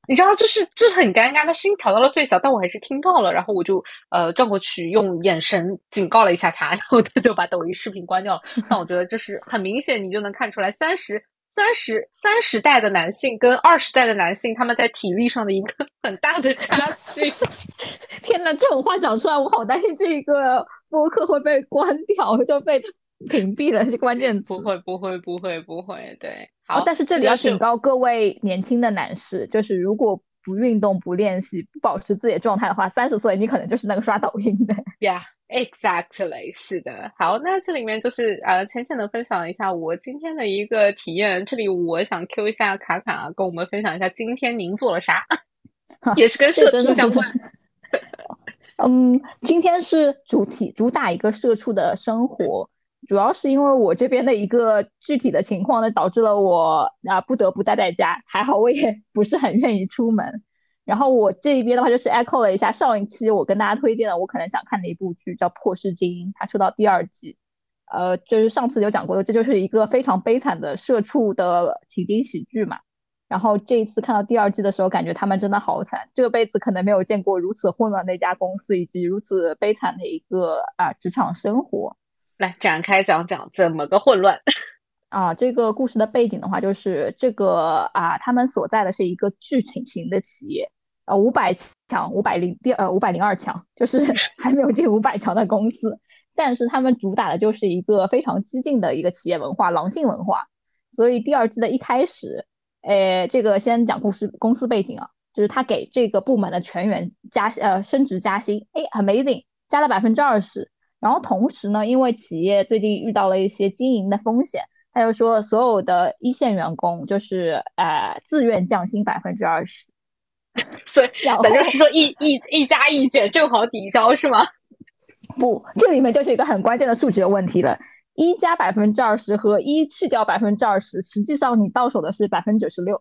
你知道，就是就是很尴尬，他声音调到了最小，但我还是听到了。然后我就呃转过去，用眼神警告了一下他，然后他就把抖音视频关掉了。但我觉得这是很明显，你就能看出来，三十三十三十代的男性跟二十代的男性，他们在体力上的一个很大的差距。天呐，这种话讲出来，我好担心这一个播客会被关掉，就被屏蔽了。这关键词不会不会不会不会，对。好，但是这里要警告各位年轻的男士，就是如果不运动、不练习、不保持自己的状态的话，三十岁你可能就是那个刷抖音的。Yeah，exactly，是的。好，那这里面就是呃，浅浅的分享一下我今天的一个体验。这里我想 Q 一下卡卡，跟我们分享一下今天您做了啥，也是跟社畜相关。嗯，今天是主题主打一个社畜的生活。主要是因为我这边的一个具体的情况呢，导致了我啊不得不待在家。还好我也不是很愿意出门。然后我这一边的话，就是 echo 了一下上一期我跟大家推荐的我可能想看的一部剧，叫《破世精英》，它出到第二季。呃，就是上次有讲过的，这就是一个非常悲惨的社畜的情景喜剧嘛。然后这一次看到第二季的时候，感觉他们真的好惨，这辈子可能没有见过如此混乱的一家公司，以及如此悲惨的一个啊职场生活。来展开讲讲怎么个混乱 啊？这个故事的背景的话，就是这个啊，他们所在的是一个巨型型的企业，呃，五百强，五百零第呃五百零二强，就是 还没有进五百强的公司。但是他们主打的就是一个非常激进的一个企业文化，狼性文化。所以第二季的一开始，诶，这个先讲故事公司背景啊，就是他给这个部门的全员加呃升职加薪，哎，amazing，加了百分之二十。然后同时呢，因为企业最近遇到了一些经营的风险，他就说所有的一线员工就是呃自愿降薪百分之二十。所以，也就是说一一一加一减正好抵消是吗？不，这里面就是一个很关键的数值的问题了。一加百分之二十和一去掉百分之二十，实际上你到手的是百分之九十六。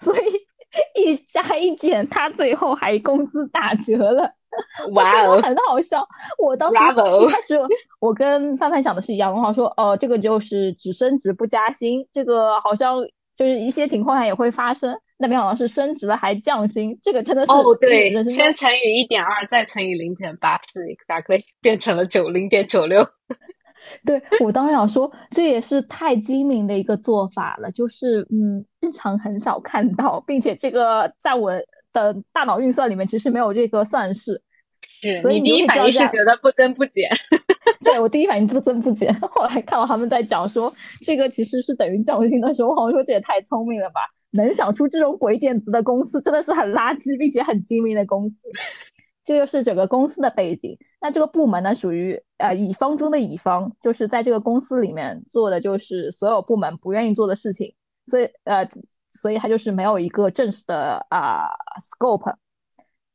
所以 一加一减，他最后还工资打折了。哇哦，很好笑。我当时一开始我跟范范想的是一样，我好说哦，这个就是只升职不加薪，这个好像就是一些情况下也会发生。那没想到是升职了还降薪，这个真的是哦，对，先乘以一点二，再乘以零点八，是 exactly 变成了九零点九六。对我当时想说，这也是太精明的一个做法了，就是嗯，日常很少看到，并且这个在我的大脑运算里面其实没有这个算式。是，所以你第一反应是觉得不增不减。对我第一反应不增不减，后来看到他们在讲说这个其实是等于降薪的时候，我好像说这也太聪明了吧。能想出这种鬼点子的公司真的是很垃圾，并且很精明的公司。这就是整个公司的背景。那这个部门呢，属于呃乙方中的乙方，就是在这个公司里面做的就是所有部门不愿意做的事情。所以呃，所以他就是没有一个正式的啊 scope。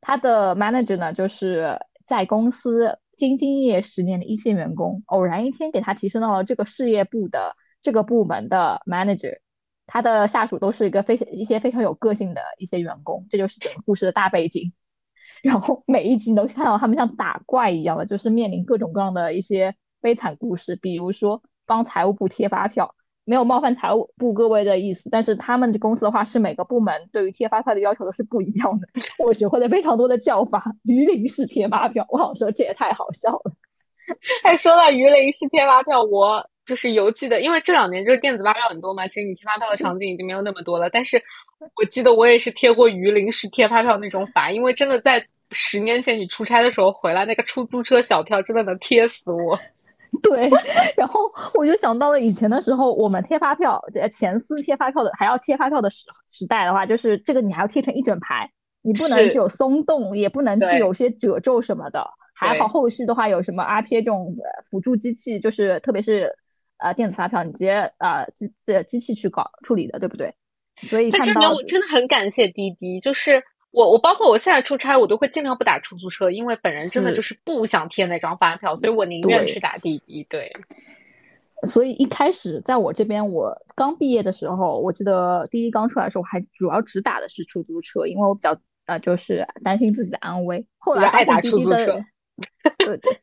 他的 manager 呢，就是在公司兢兢业业十年的一线员工，偶然一天给他提升到了这个事业部的这个部门的 manager。他的下属都是一个非常一些非常有个性的一些员工，这就是整个故事的大背景。然后每一集你都看到他们像打怪一样的，就是面临各种各样的一些悲惨故事。比如说帮财务部贴发票，没有冒犯财务部各位的意思，但是他们的公司的话是每个部门对于贴发票的要求都是不一样的。我学会了非常多的叫法，鱼鳞式贴发票，我好说这也太好笑了。哎，说到鱼鳞式贴发票，我。就是邮寄的，因为这两年就是电子发票很多嘛，其实你贴发票的场景已经没有那么多了。但是我记得我也是贴过鱼鳞式贴发票那种法，因为真的在十年前你出差的时候回来，那个出租车小票真的能贴死我。对，然后我就想到了以前的时候，我们贴发票，前司贴发票的还要贴发票的时时代的话，就是这个你还要贴成一整排，你不能去有松动，也不能去有些褶皱什么的。还好后续的话有什么 RPA 这种辅助机器，就是特别是。啊，电子发票你直接啊机的机器去搞处理的，对不对？所以，但真的我真的很感谢滴滴，就是我我包括我现在出差，我都会尽量不打出租车，因为本人真的就是不想贴那张发票，所以我宁愿去打滴滴。对，所以一开始在我这边，我刚毕业的时候，我记得滴滴刚出来的时候，我还主要只打的是出租车，因为我比较呃就是担心自己的安危。后来爱打出租车，对对。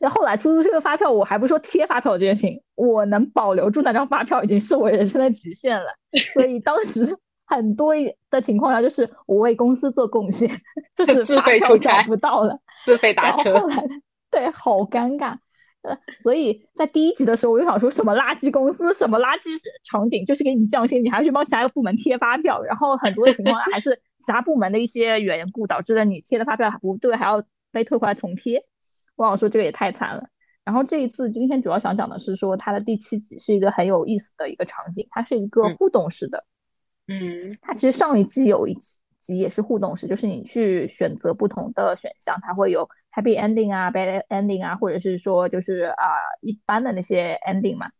那后来出租车的发票，我还不说贴发票这件事情，我能保留住那张发票已经是我人生的极限了。所以当时很多的情况下，就是我为公司做贡献，就是自费出差不到了，自费打车。后来对，好尴尬。呃，所以在第一集的时候，我就想说什么垃圾公司，什么垃圾场景，就是给你降薪，你还要去帮其他部门贴发票，然后很多的情况下还是其他部门的一些缘故导致了你贴的发票还不对，还要被退回来重贴。我想说这个也太惨了。然后这一次今天主要想讲的是说它的第七集是一个很有意思的一个场景，它是一个互动式的。嗯，它其实上一季有一集也是互动式，就是你去选择不同的选项，它会有 happy ending 啊，bad ending 啊，或者是说就是啊一般的那些 ending 嘛。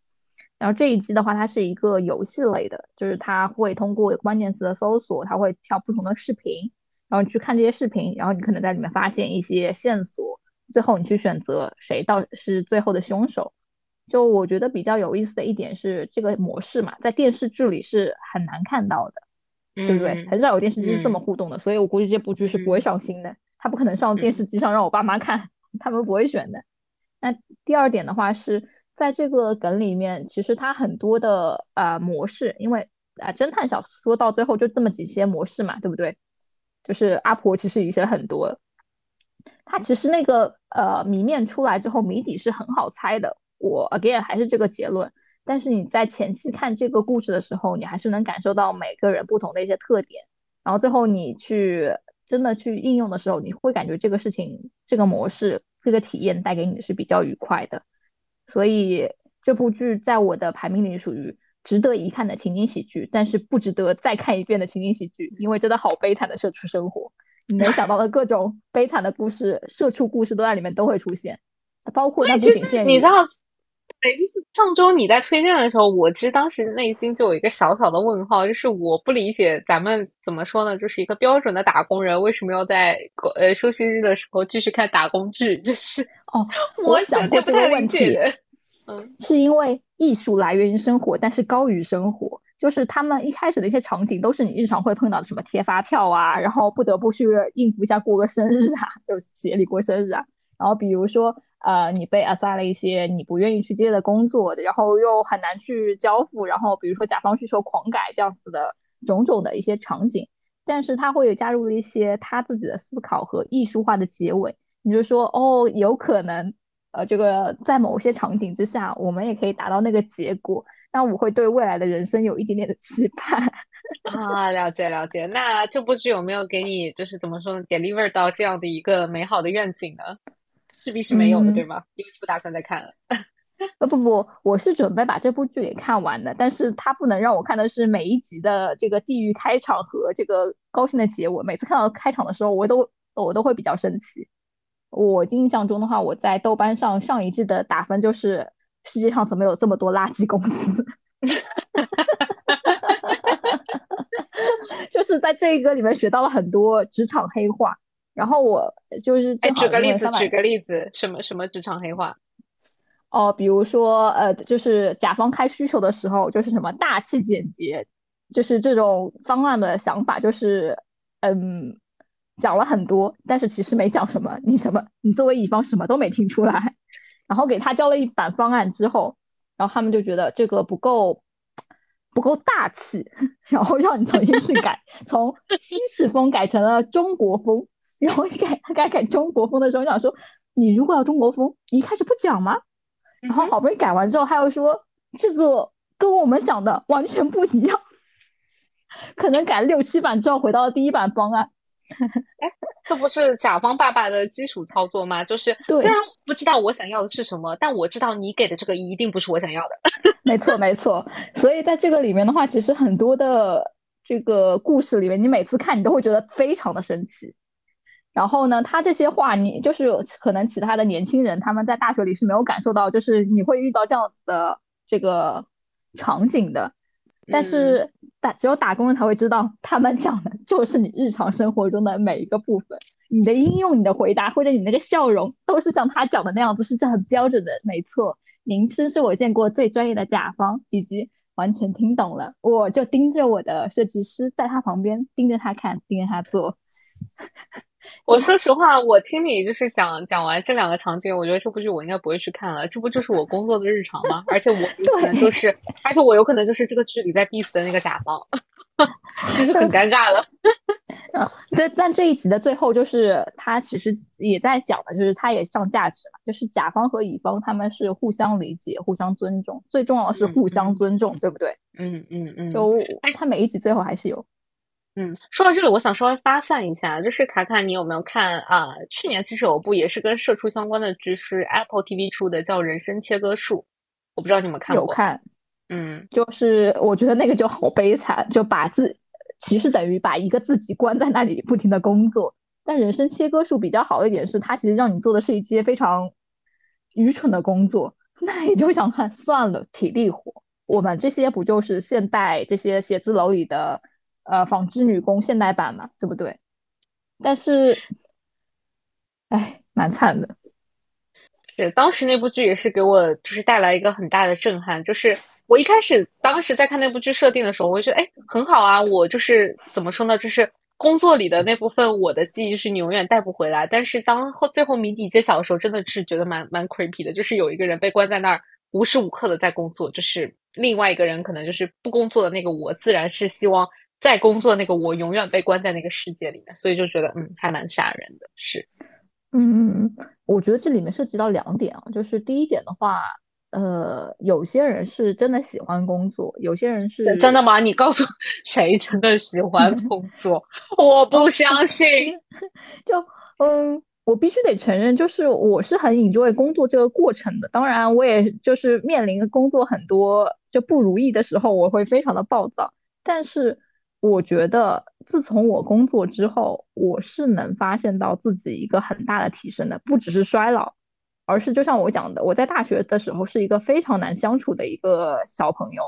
然后这一季的话，它是一个游戏类的，就是它会通过关键词的搜索，它会跳不同的视频，然后你去看这些视频，然后你可能在里面发现一些线索。最后你去选择谁到是最后的凶手，就我觉得比较有意思的一点是这个模式嘛，在电视剧里是很难看到的，对不对？很少有电视剧是这么互动的，所以我估计这部剧是不会上新的，它不可能上电视机上让我爸妈看，他们不会选的。那第二点的话是在这个梗里面，其实它很多的呃模式，因为啊侦探小说到最后就这么几些模式嘛，对不对？就是阿婆其实也写了很多，它其实那个呃谜面出来之后，谜底是很好猜的。我 again 还是这个结论，但是你在前期看这个故事的时候，你还是能感受到每个人不同的一些特点，然后最后你去真的去应用的时候，你会感觉这个事情、这个模式、这个体验带给你的是比较愉快的。所以这部剧在我的排名里属于值得一看的情景喜剧，但是不值得再看一遍的情景喜剧，因为真的好悲惨的社畜生活，你能想到的各种悲惨的故事、社畜故事都在里面都会出现，包括那不仅限于你知道，对，就是上周你在推荐的时候，我其实当时内心就有一个小小的问号，就是我不理解咱们怎么说呢，就是一个标准的打工人为什么要在呃休息日的时候继续看打工剧，就是。哦，我想过这个问题，嗯，是因为艺术来源于生活，但是高于生活。就是他们一开始的一些场景，都是你日常会碰到的，什么贴发票啊，然后不得不去应付一下过个生日啊，就企业里过生日啊。然后比如说，呃，你被 assign 了一些你不愿意去接的工作，然后又很难去交付，然后比如说甲方需求狂改这样子的种种的一些场景，但是他会有加入了一些他自己的思考和艺术化的结尾。你就说哦，有可能，呃，这个在某些场景之下，我们也可以达到那个结果。那我会对未来的人生有一点点的期盼 啊，了解了解。那这部剧有没有给你，就是怎么说呢，deliver 到这样的一个美好的愿景呢？势必是没有的，对吗？因为你不打算再看了。呃，不不，我是准备把这部剧给看完的，但是它不能让我看的是每一集的这个地狱开场和这个高兴的结尾。每次看到开场的时候，我都我都会比较生气。我印象中的话，我在豆瓣上上一季的打分就是世界上怎么有这么多垃圾公司？就是在这个里面学到了很多职场黑话。然后我就是哎，举个例子，举个例子，什么什么职场黑话？哦，比如说呃，就是甲方开需求的时候，就是什么大气简洁，就是这种方案的想法，就是嗯。讲了很多，但是其实没讲什么。你什么？你作为乙方什么都没听出来。然后给他交了一版方案之后，然后他们就觉得这个不够不够大气，然后让你重新去改，从西式风改成了中国风。然后改他改改中国风的时候，想说你如果要中国风，一开始不讲吗？然后好不容易改完之后，他又说这个跟我们想的完全不一样，可能改六七版之后回到了第一版方案。哎，这不是甲方爸爸的基础操作吗？就是虽然不知道我想要的是什么，但我知道你给的这个一定不是我想要的。没错，没错。所以在这个里面的话，其实很多的这个故事里面，你每次看你都会觉得非常的生气。然后呢，他这些话，你就是可能其他的年轻人他们在大学里是没有感受到，就是你会遇到这样子的这个场景的。但是打只有打工人才会知道，他们讲的就是你日常生活中的每一个部分。你的应用、你的回答或者你那个笑容，都是像他讲的那样子，是这很标准的。没错，您真是我见过最专业的甲方，以及完全听懂了。我就盯着我的设计师，在他旁边盯着他看，盯着他做。我说实话，我听你就是讲讲完这两个场景，我觉得这部剧我应该不会去看了。这不就是我工作的日常吗？而且我有可能就是，而且我有可能就是这个剧里在 diss 的那个甲方，就是很尴尬了。但但这一集的最后，就是他其实也在讲的，就是他也上价值嘛，就是甲方和乙方他们是互相理解、互相尊重，最重要的是互相尊重，对不对？嗯嗯嗯。就他每一集最后还是有。嗯，说到这里，我想稍微发散一下，就是卡卡，你有没有看啊？去年其实有部也是跟社畜相关的剧，是 Apple TV 出的，叫《人生切割术》，我不知道你们看过。有看，嗯，就是我觉得那个就好悲惨，就把自其实等于把一个自己关在那里不停的工作。但《人生切割术》比较好的一点是，它其实让你做的是一些非常愚蠢的工作，那你就想看算了，体力活。我们这些不就是现代这些写字楼里的？呃，纺织女工现代版嘛，对不对？但是，哎，蛮惨的。是当时那部剧也是给我就是带来一个很大的震撼。就是我一开始当时在看那部剧设定的时候，我就觉得哎很好啊。我就是怎么说呢？就是工作里的那部分，我的记忆就是你永远带不回来。但是当后最后谜底揭晓的时候，真的是觉得蛮蛮 creepy 的。就是有一个人被关在那儿无时无刻的在工作，就是另外一个人可能就是不工作的那个我，自然是希望在工作那个我永远被关在那个世界里面，所以就觉得嗯，还蛮吓人的。是，嗯，我觉得这里面涉及到两点啊，就是第一点的话，呃，有些人是真的喜欢工作，有些人是真的吗？你告诉谁真的喜欢 工作？我不相信。就嗯。我必须得承认，就是我是很 enjoy 工作这个过程的。当然，我也就是面临工作很多就不如意的时候，我会非常的暴躁。但是，我觉得自从我工作之后，我是能发现到自己一个很大的提升的，不只是衰老，而是就像我讲的，我在大学的时候是一个非常难相处的一个小朋友。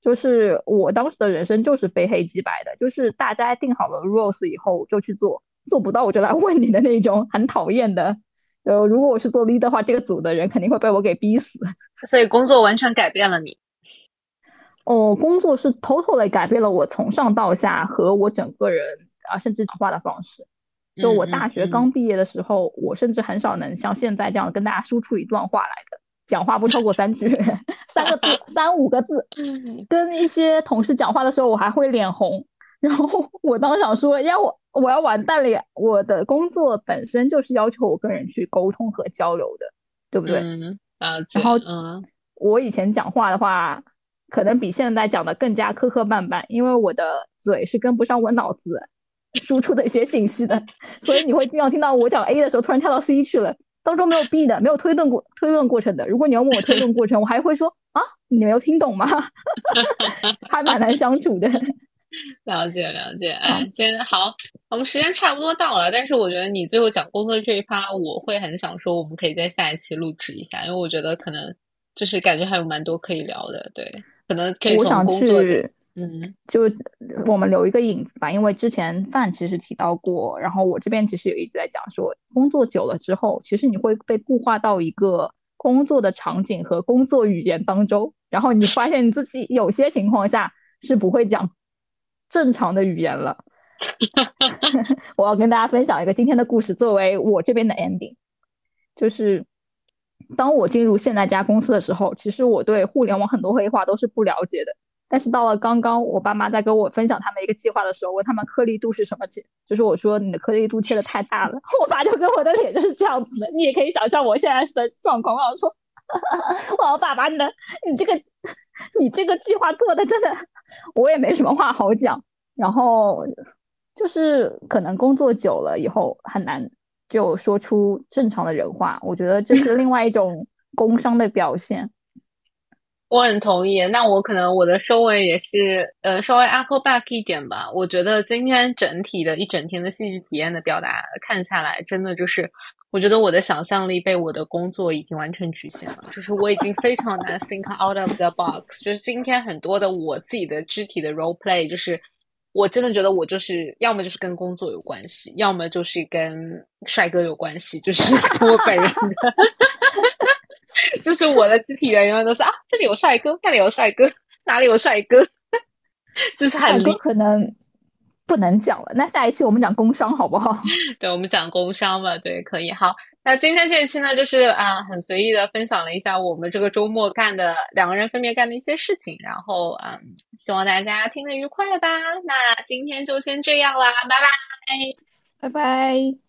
就是我当时的人生就是非黑即白的，就是大家定好了 rules 以后就去做。做不到我就来 问你的那种很讨厌的，呃，如果我是做 lead 的话，这个组的人肯定会被我给逼死。所以工作完全改变了你。哦，工作是 totally 改变了我从上到下和我整个人啊，甚至讲话的方式。就我大学刚毕业的时候，我甚至很少能像现在这样跟大家输出一段话来的，讲话不超过三句，三个字、三五个字。跟一些同事讲话的时候，我还会脸红。然后 我当时想说，呀，我我要完蛋了！我的工作本身就是要求我跟人去沟通和交流的，对不对？嗯。然后，嗯，我以前讲话的话，可能比现在讲的更加磕磕绊绊，因为我的嘴是跟不上我脑子输出的一些信息的，所以你会经常听到我讲 A 的时候突然跳到 C 去了，当中没有 B 的，没有推论过推论过程的。如果你要问我推论过程，我还会说啊，你没有听懂吗？还蛮难相处的。了 解了解，哎，今天好，我们时间差不多到了，但是我觉得你最后讲工作这一趴，我会很想说，我们可以在下一期录制一下，因为我觉得可能就是感觉还有蛮多可以聊的，对，可能可以从工作的，嗯，就我们留一个影子吧，因为之前范其实提到过，然后我这边其实也一直在讲说，工作久了之后，其实你会被固化到一个工作的场景和工作语言当中，然后你发现你自己有些情况下是不会讲。正常的语言了，我要跟大家分享一个今天的故事，作为我这边的 ending。就是当我进入现在家公司的时候，其实我对互联网很多黑话都是不了解的。但是到了刚刚，我爸妈在跟我分享他们一个计划的时候，问他们颗粒度是什么切，就是我说你的颗粒度切的太大了，我爸就跟我的脸就是这样子的。你也可以想象我现在是的状况，我说，我爸爸，你的你这个。你这个计划做的真的，我也没什么话好讲。然后就是可能工作久了以后很难就说出正常的人话，我觉得这是另外一种 工伤的表现。我很同意，那我可能我的收尾也是呃稍微 echo back 一点吧。我觉得今天整体的一整天的戏剧体验的表达看下来，真的就是。我觉得我的想象力被我的工作已经完全局限了，就是我已经非常难 think out of the box。就是今天很多的我自己的肢体的 role play，就是我真的觉得我就是要么就是跟工作有关系，要么就是跟帅哥有关系，就是 我本人的，就是我的肢体语言都是啊，这里有帅哥，那里有帅哥，哪里有帅哥，就是很可能。不能讲了，那下一期我们讲工伤好不好？对，我们讲工伤吧。对，可以。好，那今天这一期呢，就是啊，很随意的分享了一下我们这个周末干的两个人分别干的一些事情，然后嗯，希望大家听得愉快吧。那今天就先这样啦，拜拜，拜拜。